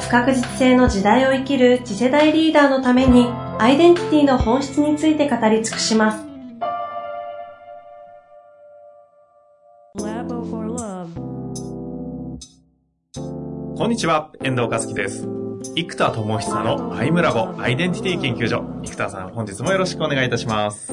不確実性の時代を生きる次世代リーダーのためにアイデンティティの本質について語り尽くします。こんにちは、遠藤和樹です。生田智久のアイムラボアイデンティティ研究所。生田さん、本日もよろしくお願いいたします。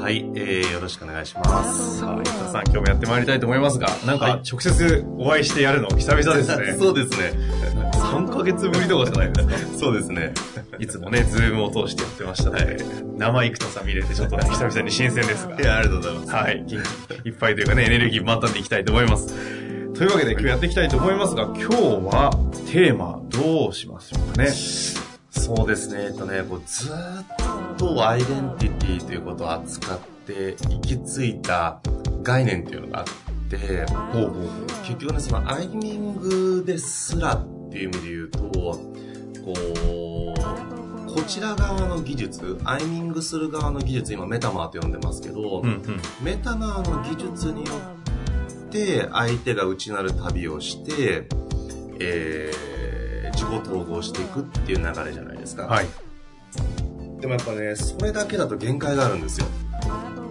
はい、えー、よろしくお願いします。さあ、生田さん、今日もやってまいりたいと思いますが、なんか直接お会いしてやるの久々ですね。そうですね。3ヶ月ぶりとかじゃないですか。そうですね。いつもね、ズームを通してやってましたので、はい、生生田さん見れてちょっとね、久々に新鮮ですが。いや、ありがとうございます。はい、元気いっぱいというかね、エネルギー満タンでいきたいと思います。というわけで今日やっていきたいと思いますが、今日はテーマどうしましょうかね。そうですね、えっとね、こうずっとアイデンティティということを扱って行き着いた概念っていうのがあって、ほうほう結局ね、そのアイミングですらっていう意味で言うと、こう、こちら側の技術、アイミングする側の技術、今メタマーと呼んでますけど、うんうん、メタマーの技術によって相手が内なる旅をして、えー、自己統合していくっていう流れじゃないですか。はい。でもやっぱね、それだけだと限界があるんですよ。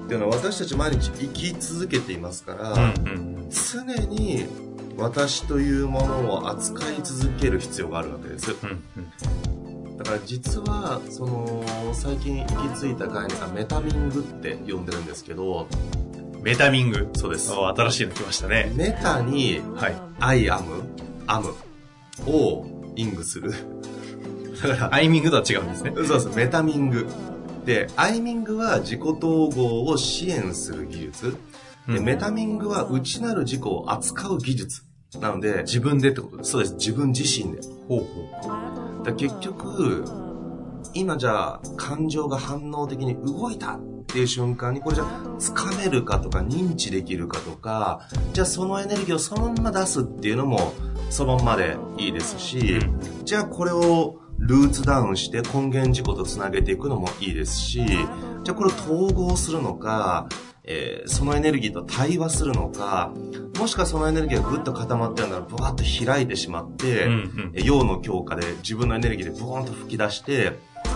っていうのは私たち毎日生き続けていますから、うんうん、常に私というものを扱い続ける必要があるわけです。うんうん、だから実は、その、最近行き着いた概念がメタミングって呼んでるんですけど、メタミング？そうです。新しいの来ましたね。メタに、はい。アイアム、アムをイングする。だから、アイミングとは違うんですね。そうです。メタミング。で、アイミングは自己統合を支援する技術。で、うん、メタミングは内なる自己を扱う技術。なので、自分でってことですそうです。自分自身で。ほうほう。だ結局、今じゃあ感情が反応的に動いたっていう瞬間にこれじゃつかめるかとか認知できるかとかじゃあそのエネルギーをそのまま出すっていうのもそのままでいいですし、じゃあこれをルーツダウンして根源事故とつなげていくのもいいですし、じゃあこれを統合するのか、えー、そのエネルギーと対話するのか、もしくはそのエネルギーがぐっと固まってるなら、ブワッと開いてしまって、うんうん、陽の強化で自分のエネルギーでブーンと吹き出して、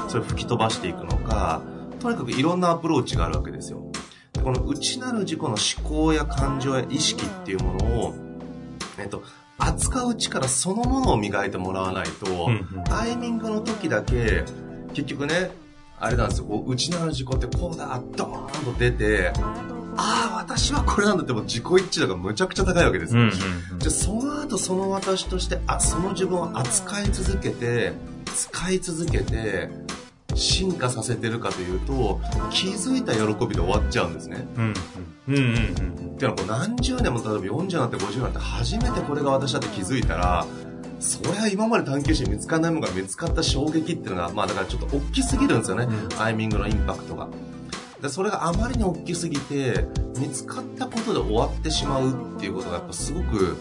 それを吹き飛ばしていくのか、とにかくいろんなアプローチがあるわけですよ。この内なる自己の思考や感情や意識っていうものを、えっと、扱う力そのものを磨いてもらわないと、うんうん、タイミングの時だけ、結局ね、あれなんですよ、こう、内なる自己ってこうだ、ドーンと出て、ああ、私はこれなんだっても自己一致度がむちゃくちゃ高いわけですよ。うんうんうん、じゃあその後その私として、あ、その自分を扱い続けて、使い続けて、進化させてるかというと気づいた喜びで終わっちゃうんですね。うんうんうんうんっていうのはこう何十年も例えば40になって50になって初めてこれが私だって気づいたらそれは今まで探求して見つからないものが見つかった衝撃っていうのがまあだからちょっと大きすぎるんですよね、うん、タイミングのインパクトが。でそれがあまりに大きすぎて見つかったことで終わってしまうっていうことがやっぱすごく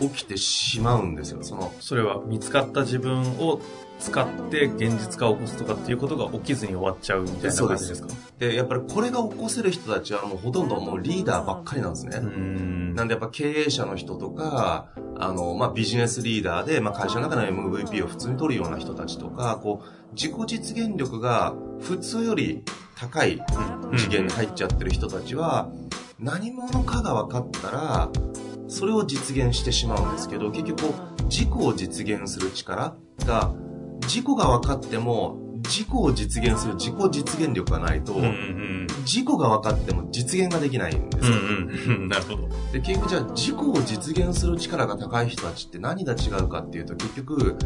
起きてしまうんですよ。そのそれは見つかった自分を使って現実化を起こすとかっていうことが起きずに終わっちゃうみたいな感じですか？でやっぱりこれが起こせる人たちはもうほとんどもうリーダーばっかりなんですね。んなんでやっぱ経営者の人とか、あの、まあ、ビジネスリーダーで、まあ、会社の中の MVP を普通に取るような人たちとか、こう、自己実現力が普通より高い次元に入っちゃってる人たちは、何者かが分かったら、それを実現してしまうんですけど、結局、自己を実現する力が事故が分かっても、事故を実現する自己実現力がないと、うんうん、事故が分かっても実現ができないんですよ。うんうん、なるほど。で、結局じゃあ事故を実現する力が高い人たちって何が違うかっていうと、結局、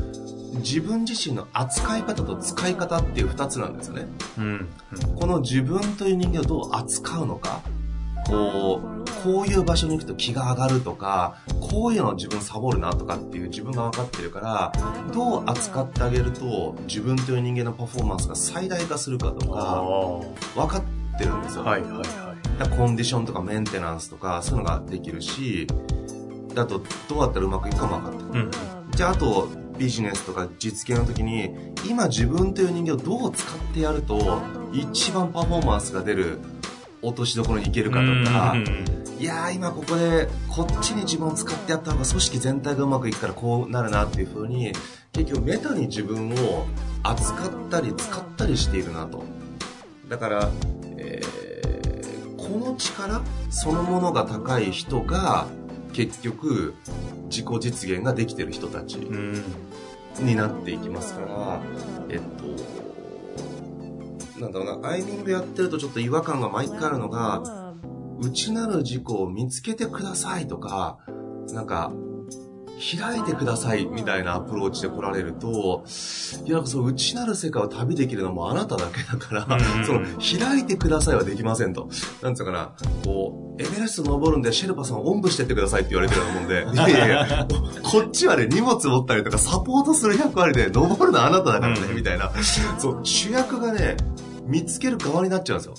自分自身の扱い方と使い方っていう二つなんですよね。うん、うん、この自分という人間をどう扱うのか。こう、こういう場所に行くと気が上がるとか、こういうのを自分サボるなとかっていう自分が分かってるから、どう扱ってあげると自分という人間のパフォーマンスが最大化するかとか、分かってるんですよ。はいはいはい。コンディションとかメンテナンスとかそういうのができるし、あとどうやったらうまくいくかも分かってる。うん、じゃああとビジネスとか実現の時に今自分という人間をどう使ってやると一番パフォーマンスが出る落としどころに行けるかとか、いやー今ここでこっちに自分を使ってやった方が組織全体がうまくいくからこうなるなっていう風に結局メタに自分を扱ったり使ったりしているなと。だから、えー、この力そのものが高い人が結局自己実現ができてる人たちになっていきますから、えっと、なんだろうな、アイミングやってるとちょっと違和感が毎回あるのが、内なる自己を見つけてくださいとか、なんか、開いてくださいみたいなアプローチで来られると、いや、その内なる世界を旅できるのもあなただけだから、その、開いてくださいはできませんと。なんつうかな、こう、エベレスト登るんでシェルパさんをおんぶしてってくださいって言われてるようなもんで、いやいや、こっちはね、荷物持ったりとかサポートする役割で、登るのあなただからね、みたいな。そう、主役がね、見つける側になっちゃうんですよ。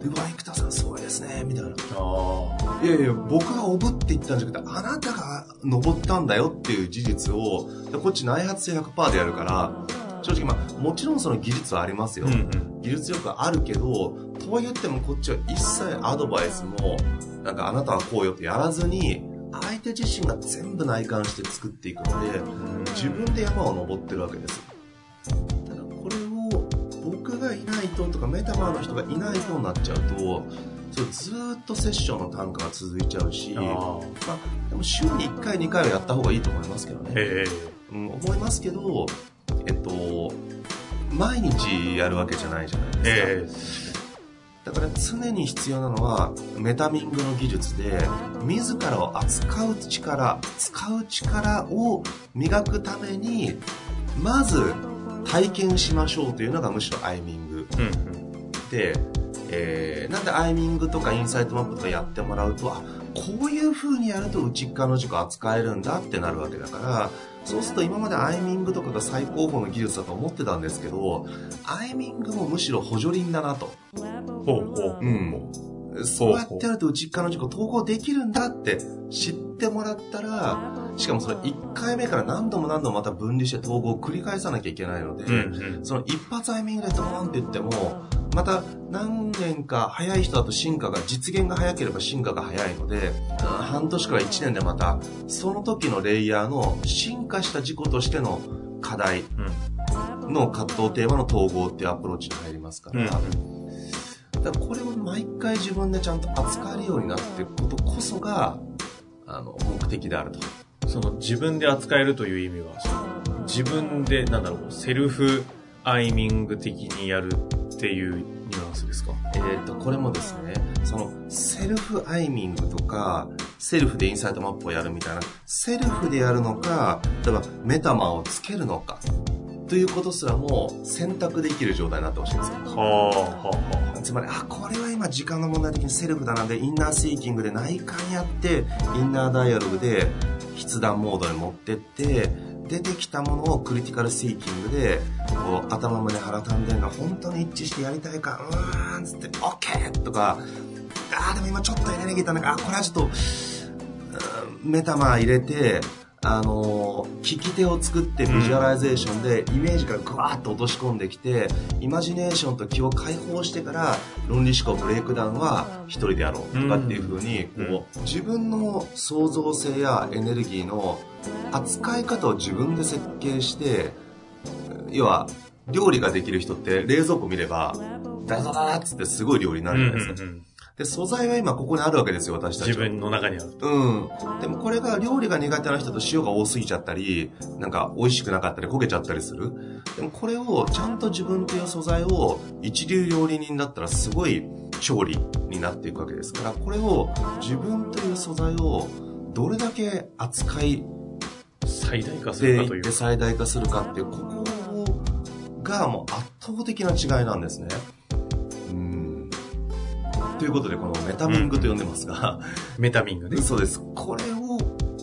うわ、生田さんすごいですね、みたいな。いやいや、僕がおぶって言ったんじゃなくて、あなたが登ったんだよっていう事実を、こっち内発性100%でやるから、正直まあ、もちろんその技術はありますよ。うんうん、技術力あるけど、とは言ってもこっちは一切アドバイスも、なんかあなたはこうよってやらずに、相手自身が全部内観して作っていくので、自分で山を登ってるわけです。がいないととかメタバーの人がいないとになっちゃうとそうずっとセッションの単価が続いちゃうしまあ、でも週に1回2回はやった方がいいと思いますけどね、うん、思いますけどえっと毎日やるわけじゃないじゃないですか、だから常に必要なのはメタミングの技術で自らを扱う力使う力を磨くためにまず体験しましょうというのがむしろアイミング、うん、で、えー、なんでアイミングとかインサイトマップとかやってもらうとあこういう風にやると内側の軸扱えるんだってなるわけだからそうすると今までアイミングとかが最高峰の技術だと思ってたんですけどアイミングもむしろ補助輪だなと。ほうほう。うん。そう。やってやると内側の軸統合できるんだって知ってもらったらしかもそれ1回目から何度も何度もまた分離して統合を繰り返さなきゃいけないので、うんうん、その一発アイミングでドーンって言っても、また何年か早い人だと進化が、実現が早ければ進化が早いので、半年から1年でまた、その時のレイヤーの進化した事故としての課題の葛藤テーマの統合っていうアプローチに入りますから、うん、だからこれを毎回自分でちゃんと扱えるようになっていくことこそが、あの、目的であると。その自分で扱えるという意味は、その自分で、なんだろう、セルフアイミング的にやるっていうニュアンスですか？えっ、ー、と、これもですね、そのセルフアイミングとか、セルフでインサイトマップをやるみたいな、セルフでやるのか、例えばメタマをつけるのか、ということすらも選択できる状態になってほしいんですよ。はあはあ、つまり、あ、これは今時間の問題的にセルフだなで、インナーシーキングで内観やって、インナーダイアログで筆談モードに持ってって、出てきたものをクリティカルシンキングで、こう、頭胸腹丹田が本当に一致してやりたいか、うーん、つって、オッケーとか、あーでも今ちょっとエネルギー足んないか、あ、これはちょっと、メタマー入れて、あの聞き手を作ってビジュアライゼーションでイメージからグワーッと落とし込んできてイマジネーションと気を解放してから論理思考ブレイクダウンは一人でやろうとかっていうふうにこう自分の創造性やエネルギーの扱い方を自分で設計して要は料理ができる人って冷蔵庫見ればダダダダッつってすごい料理になるじゃないですか。で、素材は今ここにあるわけですよ、私たち。自分の中にある。うん。でもこれが料理が苦手な人と塩が多すぎちゃったり、なんか美味しくなかったり焦げちゃったりする。でもこれをちゃんと自分という素材を一流料理人だったらすごい調理になっていくわけですから、これを自分という素材をどれだけ扱い、最大化するかという。で最大化するかっていう、ここがもう圧倒的な違いなんですね。ということで、このメタミングと呼んでますが、メタミングね。そうです。これを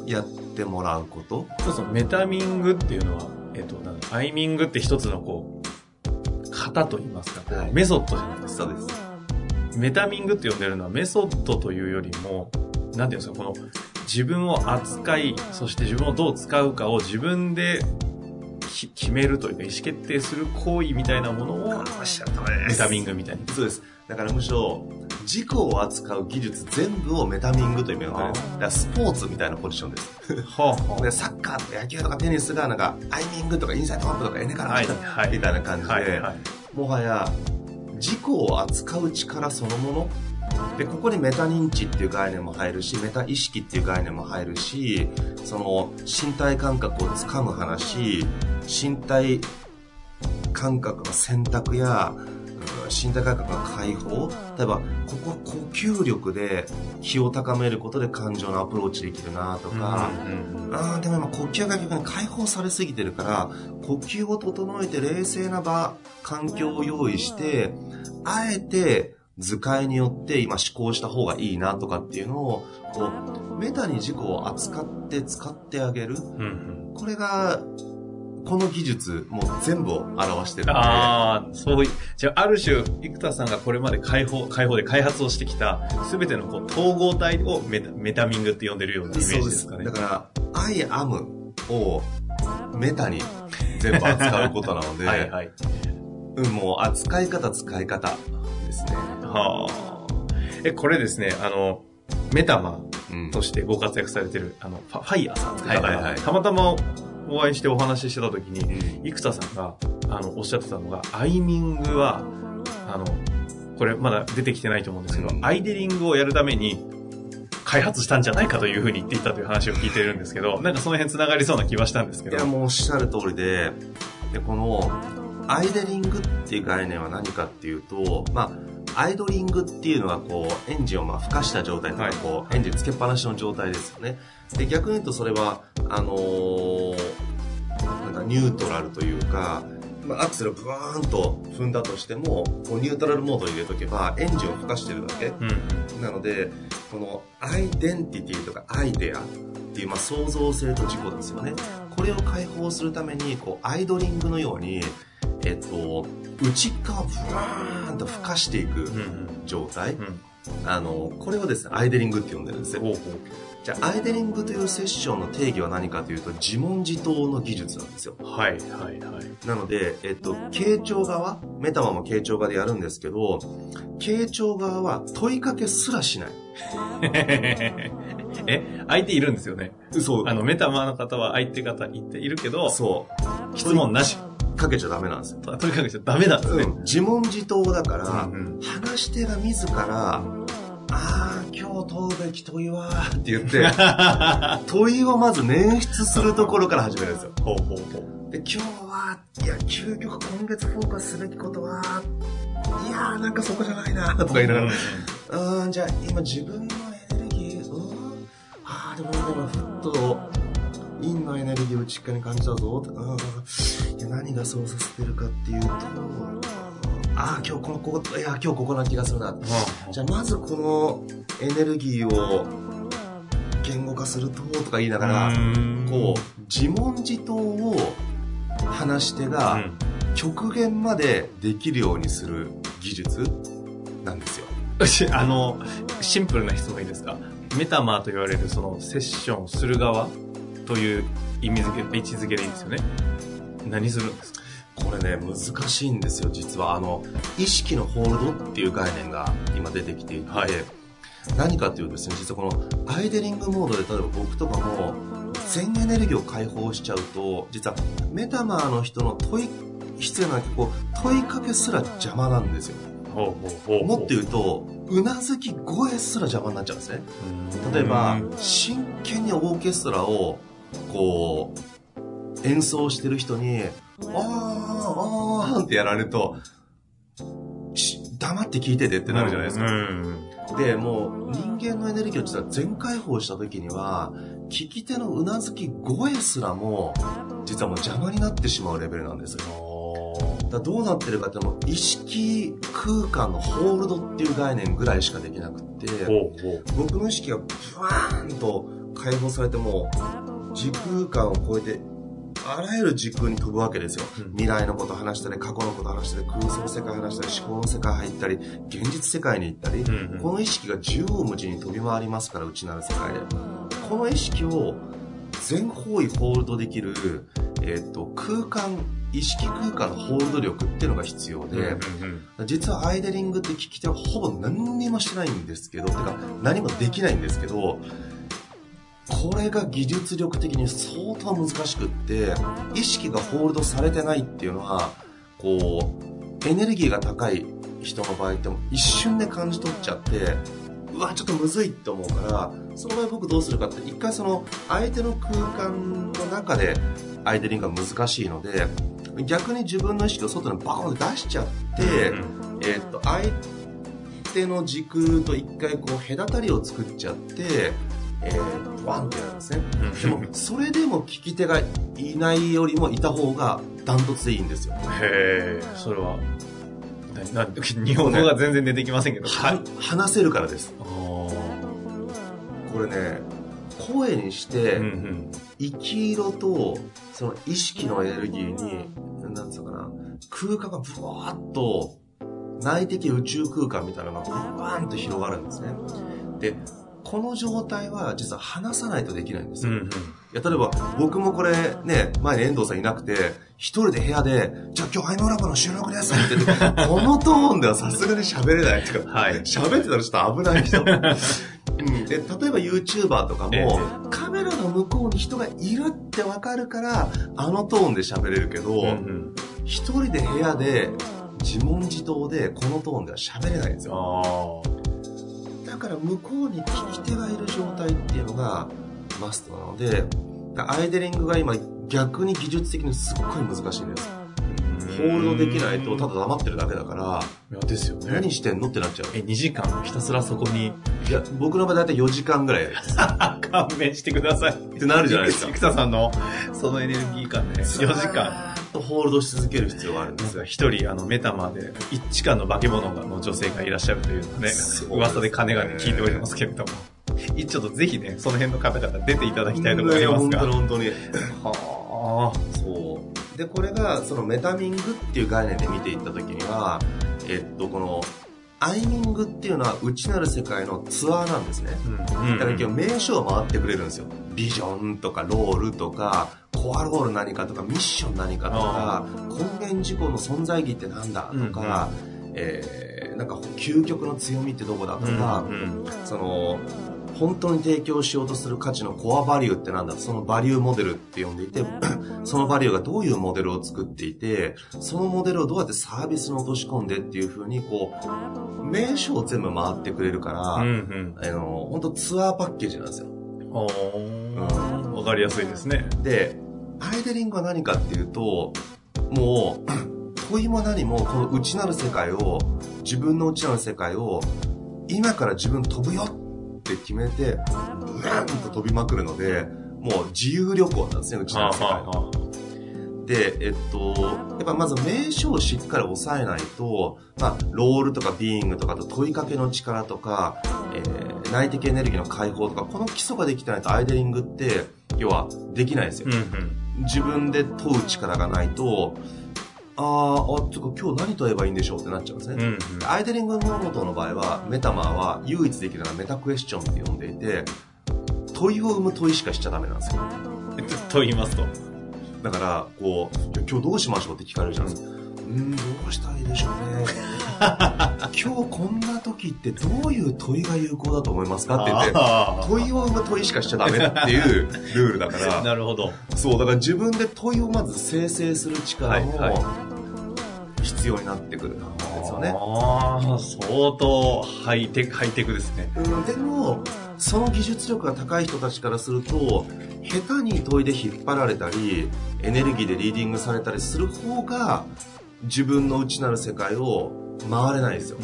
やってもらうこと。そうそう、メタミングっていうのは、えっ、と、なんだアイミングって一つのこう、型と言いますか、こうはいメソッドじゃないですか。そうです。メタミングって呼んでるのはメソッドというよりも、なんていうんですか、この自分を扱い、そして自分をどう使うかを自分でき決めるというか意思決定する行為みたいなものを。メタミングみたいに。そうです。だからむしろ、自己を扱う技術全部をメタミングというです。だからスポーツみたいなポジションです。はあ、はでサッカーとか野球とかテニスがなんか、アイミングとかインサイドアップとかエネからはいはいみたいな感じで。もはや自己を扱う力そのものでここにメタ認知っていう概念も入るしメタ意識っていう概念も入るしその身体感覚をつかむ話身体感覚の選択やうん身体感覚の解放？例えばここ呼吸力で気を高めることで感情のアプローチできるなとか、うんうん。あーでも今呼吸が逆に解放されすぎてるから呼吸を整えて冷静な場環境を用意してあえて図解によって今思考した方がいいなとかっていうのをこうメタに自己を扱って使ってあげる。うんうん。これがこの技術もう全部を表してるのでああ、そうい、じゃあ、ある種、生田さんがこれまで開放、開放で開発をしてきた、すべてのこう統合体をメタメタミングって呼んでるようなイメージですすかね。だから「I am」をメタに全部扱うことなので はいはい。うん、もう扱い方使い方ですね。はあ。え、これですね、あの、メタマうんとしてご活躍されてる、あの、ファファイヤーさんって方がはいはいはいたまたまお会いしてお話ししてた時に、うん。生田さんが、あの、おっしゃってたのが、アイミングは、あの、これまだ出てきてないと思うんですけど、うん。アイデリングをやるために、開発したんじゃないかというふうに言っていたという話を聞いてるんですけど、なんかその辺繋がりそうな気はしたんですけど。いや、もうおっしゃる通りで、で、この、アイデリングっていう概念は何かっていうと、まあ、アイドリングっていうのはこう、エンジンをまあ、吹かした状態とか、はいこう、エンジンつけっぱなしの状態ですよね。で、逆に言うとそれは、あのーなんかニュートラルというか、まあ、アクセルをブワーンと踏んだとしても、こうニュートラルモードに入れとけば、エンジンを吹かしてるだけ。うん。なので、このアイデンティティとかアイデアっていう、まあ、創造性と自己ですよね。これを解放するために、こう、アイドリングのように、えっと、内側をブワーンと吹かしていく。状態。うん。あの、これをですね、アイデリングって呼んでるんですよ。じゃあ、アイデリングというセッションの定義は何かというと、自問自答の技術なんですよ。はいはいはい。なので、えっと、傾聴側、メタマも傾聴側でやるんですけど、傾聴側は問いかけすらしない。え、相手いるんですよね。そうあの、メタマの方は相手方いているけど、そう。質問なし。かけちゃダメなんですよ。とにかくじゃダメなんですね。うん自問自答だから、うんうん話し手が自ら、ああ、今日問うべき問いは、って言って、問いをまず捻出するところから始めるんですよ。ほうほうほう。で、今日は、いや、究極今月フォーカスすべきことは、いやーなんかそこじゃないな、とか言いながら、うーん、じゃあ今自分のエネルギー、うーん、ああ、でも今ふっと、陰のエネルギーを内側に感じたぞ、うん、いや何がそうさせてるかっていうと、ああ、今日この、ここ、いや、今日ここな気がするな。じゃあまずこのエネルギーを言語化すると、とか言いながら、こう、自問自答を話し手が極限までできるようにする技術なんですよ。あの、シンプルな質問いいですか？メタマーと言われるそのセッションする側という意味付け、位置づけでいいんですよね。何するんですか？これね、難しいんですよ、実は。あの、意識のホールドっていう概念が今出てきていて、はい何かっていうとですね、実はこのアイデリングモードで、例えば僕とかも、全エネルギーを解放しちゃうと、実はメタマーの人の問い、必要なこう問いかけすら邪魔なんですよ。ほうほうほうもっと言うと、うなずき声すら邪魔になっちゃうんですね。例えば、真剣にオーケストラを、こう、演奏してる人に、あー、あーってやられると、し黙って聞いててってなるじゃないですか。うんで、もう人間のエネルギーを実は全開放した時には、聞き手のうなずき声すらも、実はもう邪魔になってしまうレベルなんですよ。らどうなってるかっても意識空間のホールドっていう概念ぐらいしかできなくって。僕の意識がブワーンと解放されても時空間を超えてあらゆる時空に飛ぶわけですよ、うん。未来のこと話したり過去のこと話したり空想世界話したり思考の世界入ったり現実世界に行ったり、うんうん。この意識が縦横無尽に飛び回りますから内なる世界で。この意識を全方位ホールドできる、えっと空間意識空間のホールド力っていうのが必要で、実はアイデリングって聞き手はほぼ何にもしてないんですけど、てか何もできないんですけど、これが技術力的に相当難しくって、意識がホールドされてないっていうのは、こう、エネルギーが高い人の場合っても一瞬で感じ取っちゃって、うわ、ちょっとむずいって思うから、その場合僕どうするかって、一回その相手の空間の中でアイデリングが難しいので、逆に自分の意識を外にバコンって出しちゃって、うんえーっと相手の時空と一回こう隔たりを作っちゃって、えー、ワンってやるんですね。うん。でもそれでも聞き手がいないよりもいた方がダントツでいいんですよ。へえ、それは、な、な、日本語が全然出てきませんけど。は話せるからです。これね声にして、うんうん。生き色とその意識のエネルギーになんつうのかな空間がブワーッと内的宇宙空間みたいなのがブワーンと広がるんですね。でこの状態は実は話さないとできないんですよ、いうんうん。や例えば僕もこれね前に遠藤さんいなくて一人で部屋でじゃあ今日アイノラボの収録ですって言って このトーンではさすがに喋れないっていうかはい。喋ってたらちょっと危ない人。うん、で例えば YouTuber とかも、えカメラの向こうに人がいるってわかるからあのトーンで喋れるけど、うんうん。一人で部屋で自問自答でこのトーンでは喋れないんですよあだから向こうに聞き手がいる状態っていうのがマストなのでアイデリングが今逆に技術的にすっごい難しいんですあ。ホールドできないとただ黙ってるだけだからいや、ですよね。何してんの？ってなっちゃうえ、2時間ひたすらそこに、いや僕の場合大体4時間ぐらいやります 勘弁してください。ってなるじゃないですか生田さんの、そのエネルギー感ね、4時間。とホールドし続ける必要があるんですよ。なんか一人、あの、メタマで、一時間の化け物の女性がいらっしゃるというのね噂で金がね、聞いておりますけれども。ちょっとぜひね、その辺の方々出ていただきたいと思いますが。本当に本当に。はそう。で、これが、そのメタミングっていう概念で見ていったときには、えっと、この、アイミングっていうのは内なる世界のツアーなんですね。あ。うん。だから今日名称を回ってくれるんですよ。ビジョンとかロールとか、コアロール何かとか、ミッション何かとか、根源事項の存在意義ってなんだとか、えー、なんか究極の強みってどこだとか、うん。その本当に提供しようとする価値のコアバリューってなんだそのバリューモデルって呼んでいて そのバリューがどういうモデルを作っていてそのモデルをどうやってサービスに落とし込んでっていう風にこう名称を全部回ってくれるから、うんうん。あの本当ツアーパッケージなんですよおーわかりやすいですね。でアイデリングは何かっていうともう問いも何もこの内なる世界を自分の内なる世界を今から自分飛ぶよって決めてブーンと飛びまくるのでもう自由旅行なんですね内なる世界はでえっとやっぱまず名称をしっかり押さえないと、まあ、ロールとかビーイングとかあと問いかけの力とか、えー内的エネルギーの解放とかこの基礎ができてないとアイデリングって要はできないですよ。うんうん。自分で問う力がないと、あーあ、ちょっと今日何問えばいいんでしょうってなっちゃうんですね。うんうん。アイデリングノートの場合は、メタマーは唯一できるのはメタクエスチョンって呼んでいて、問いを生む問いしかしちゃダメなんですよ。と言いますと。だから、こう、今日どうしましょうって聞かれるじゃないですか。うーん、どうしたらいいでしょうね。今日こんな時ってどういう問いが有効だと思いますかって言って、問いを生む問いしかしちゃダメっていうルールだから、なるほど。そう、だから自分で問いをまず生成する力も必要になってくるんですよね。ああ、相当ハイテク、ハイテクですね。うんでも、その技術力が高い人たちからすると、下手に問いで引っ張られたり、エネルギーでリーディングされたりする方が、自分の内なる世界を回れないですよ。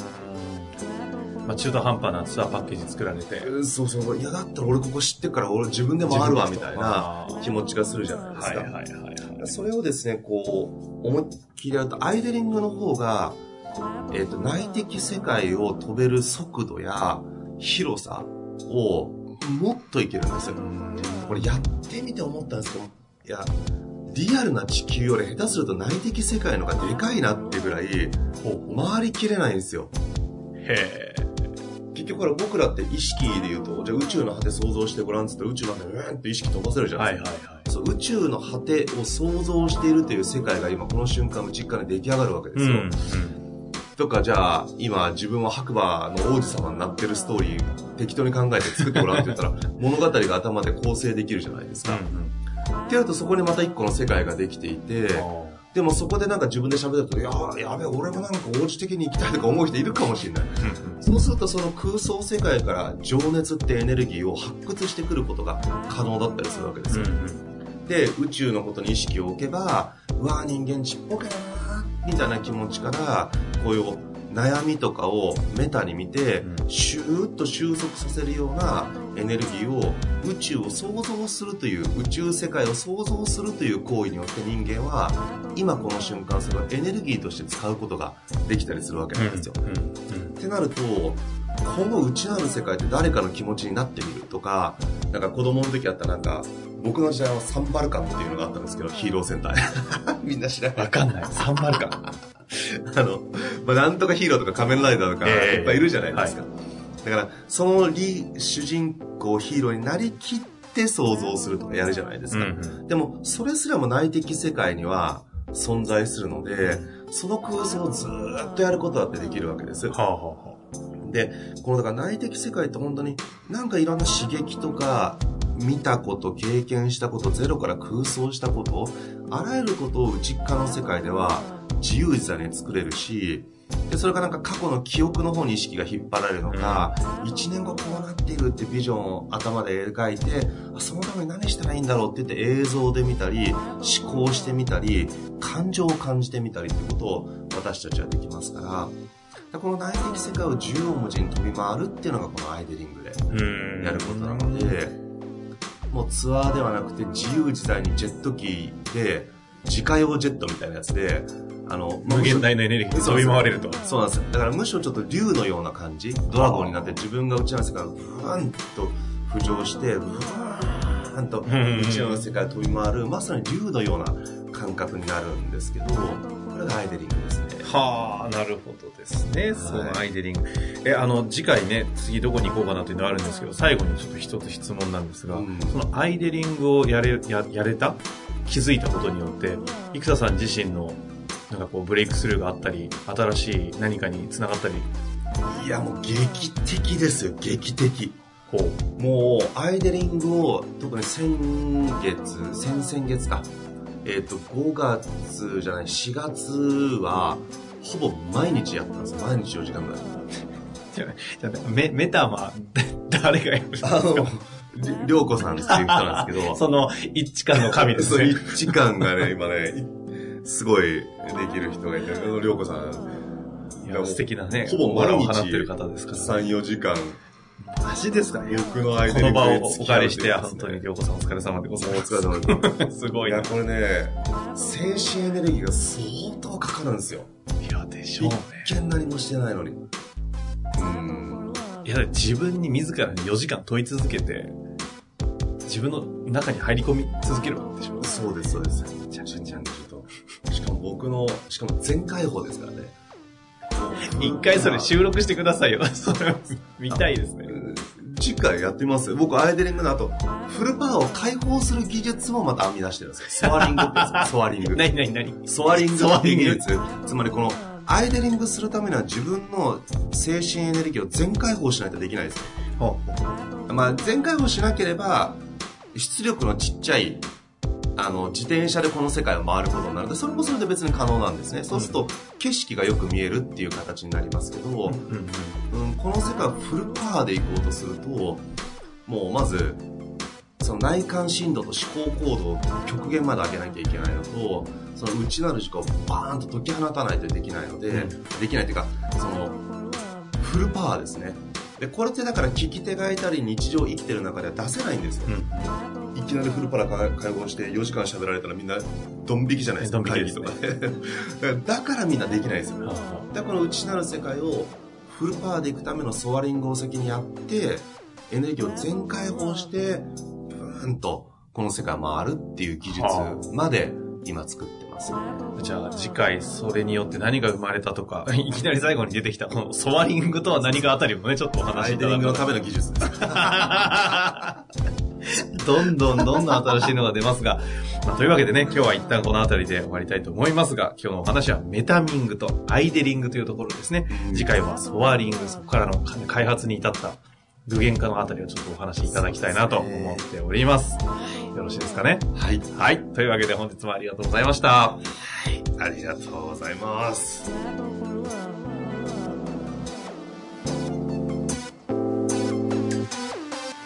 まあ、中途半端なツアーパッケージ作られて。うんそうそう。いや、だったら俺ここ知ってっから俺自分で回るわ、みたいな気持ちがするじゃないですか。はいはいはいはい。それをですね、こう、思いっきりやると、アイデリングの方が、えっ、と、内的世界を飛べる速度や広さをもっといけるんですよ。これやってみて思ったんですけど、いや、リアルな地球より下手すると内的世界の方がでかいなっていうぐらい、回りきれないんですよ。へえ。結局これ僕らって意識で言うと、じゃあ宇宙の果て想像してごらんっつって宇宙の果てうーんって意識飛ばせるじゃなはいいですか。はいはい。そう宇宙の果てを想像しているという世界が今この瞬間の実感で出来上がるわけですよ。とかじゃあ今自分は白馬の王子様になってるストーリー適当に考えて作ってごらんって言ったら 物語が頭で構成できるじゃないですか。ってやるとそこにまた一個の世界ができていて、でもそこでなんか自分で喋ると、いやー、やべえ、俺もなんか王子的に生きたいとか思う人いるかもしれない。そうするとその空想世界から情熱ってエネルギーを発掘してくることが可能だったりするわけですよ。で、宇宙のことに意識を置けば、うわー人間ちっぽけだなーみたいな気持ちから、こういう悩みとかをメタに見て、うんシューッと収束させるようなエネルギーを宇宙を想像するという、宇宙世界を想像するという行為によって人間は、今この瞬間それをエネルギーとして使うことができたりするわけなんですよ。ってなると、今後内なる世界って誰かの気持ちになってみるとか、なんか子供の時あったなんか、僕の時代はサンバルカンっていうのがあったんですけど、ヒーロー戦隊。みんな知らない。わかんない。サンバルカン。あの、まあ、なんとかヒーローとか仮面ライダーとか、ええいっぱいいるじゃないですか。だから、そのリ主人公、ヒーローになりきって想像するとかやるじゃないですか。でも、それすらも内的世界には存在するので、その空想をずーっとやることだってできるわけです。はあはあはで、このだから内的世界って本当になんかいろんな刺激とか、見たこと、経験したこと、ゼロから空想したこと、あらゆることを内っ側の世界では自由自在に作れるし、で、それがなんか過去の記憶の方に意識が引っ張られるのか、1年後こうなっているってビジョンを頭で描いて、あそのために何したらいいんだろうって言って映像で見たり、思考してみたり、感情を感じてみたりってことを私たちはできますから、でこの内的世界を縦横無尽に飛び回るっていうのがこのアイデリングでうん。やることなので、もうツアーではなくて自由自在にジェット機で、自家用ジェットみたいなやつで、あの、無限大のエネルギーで飛び回れると。そうなんですよ。だからむしろちょっと竜のような感じ、ドラゴンになって自分が内なる世界をブワーンと浮上して、ブワーンと内なる世界を飛び回る、まさに竜のような感覚になるんですけど、これがアイデリングですね。はあ、なるほどですね。そはいのアイデリング。え、あの、次回ね、次どこに行こうかなというのはあるんですけど、最後にちょっと一つ質問なんですが、うんそのアイデリングをやれ、や、やれた？気づいたことによって、生田さん自身の、なんかこう、ブレイクスルーがあったり、新しい何かに繋がったり、いや、もう劇的ですよ、劇的。こう、もう、アイデリングを、特に先月、先々月か。えっ、と、5月じゃない、4月は、ほぼ毎日やったんですよ。毎日4時間ぐらい。じゃないじゃないメ、メタマ、誰がやるんですか？あの、りりょうこさんっていう人なんですけど、その、一致感の神です そう、ね。一致感がね、今ね、いすごいできる人がいて、りょうこさん、いや素敵なね、ほぼ毎日放ってる方ですから。3、4時間、マジですか？ね僕のアイデリングこの場をお借りして、本当に、りょうこさんお疲れ様でございおます。疲れ様です。すごいな。いや、これね、精神エネルギーが相当かかるんですよ。いや、でしょうね。一見何もしてないのに。うん。いや、自分に自らに4時間問い続けて、自分の中に入り込み続けるわけでしょ。そうです、そうです。じゃんじゃんじゃんちょっと。しかも僕の、しかも全開放ですからね。一回それ収録してくださいよ。そ れ見たいですね。うん次回やってみますよ。僕、アイデリングの後、フルパワーを解放する技術もまた編み出してるんですよ。ソアリングってやつ。ソアリング。なになになにソアリング技術。つまりこの、アイデリングするためには自分の精神エネルギーを全開放しないとできないですよ。まあ、全開放しなければ、出力のちっちゃい、あの、自転車でこの世界を回ることになるので、それもそれで別に可能なんですね。そうすると、景色がよく見えるっていう形になりますけど、うんうんうん、この世界をフルパワーで行こうとすると、もうまず、その内観深度と思考行動を極限まで上げなきゃいけないのと、その内なる時間をバーンと解き放たないとできないので、うんできないというか、その、フルパワーですね。で、これってだから聞き手がいたり日常生きてる中では出せないんですよ。うんいきなりフルパラ会合して4時間喋られたらみんなドン引きじゃないですか。会議とかね。だからみんなできないですよ。だからこの内なる世界をフルパワーでいくためのソワリングを先にやって、エネルギーを全開放して、ブーンとこの世界を回るっていう技術まで今作ってます。じゃあ次回それによって何が生まれたとか、いきなり最後に出てきたこのソワリングとは何かあたりもね、ちょっとお話しいただくリングのための技術です。どんどんどんどん新しいのが出ますが、まあ、というわけでね、今日は一旦この辺りで終わりたいと思いますが、今日のお話はメタミングとアイデリングというところですね。次回はソワリング、そこからの開発に至った具現化のあたりをちょっとお話しいただきたいなと思っております。よろしいですかね？はい。はい。というわけで本日もありがとうございました。ありがとうございます。